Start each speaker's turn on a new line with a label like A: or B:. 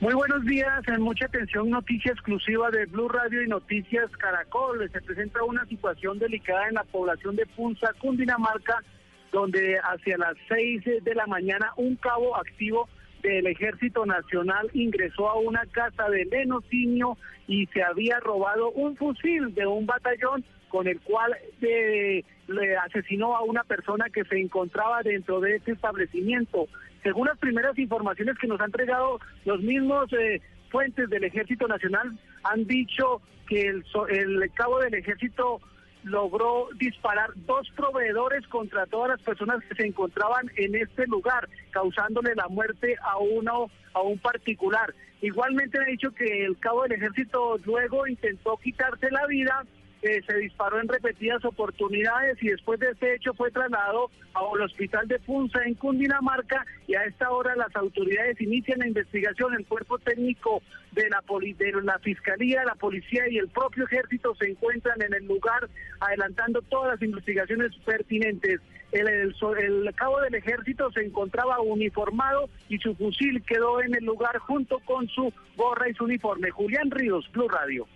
A: Muy buenos días. En mucha atención, noticia exclusiva de Blue Radio y Noticias Caracol. Se presenta una situación delicada en la población de Punza, Cundinamarca, donde hacia las 6 de la mañana un cabo activo del Ejército Nacional ingresó a una casa de Lenocinio y se había robado un fusil de un batallón con el cual eh, le asesinó a una persona que se encontraba dentro de este establecimiento. Según las primeras informaciones que nos han entregado los mismos eh, fuentes del Ejército Nacional, han dicho que el, el cabo del Ejército logró disparar dos proveedores contra todas las personas que se encontraban en este lugar, causándole la muerte a uno, a un particular. Igualmente ha dicho que el cabo del ejército luego intentó quitarse la vida se disparó en repetidas oportunidades y después de este hecho fue trasladado al hospital de Punza en Cundinamarca y a esta hora las autoridades inician la investigación. El cuerpo técnico de la, de la Fiscalía, la Policía y el propio Ejército se encuentran en el lugar adelantando todas las investigaciones pertinentes. El, el, el cabo del Ejército se encontraba uniformado y su fusil quedó en el lugar junto con su gorra y su uniforme. Julián Ríos, Blue Radio.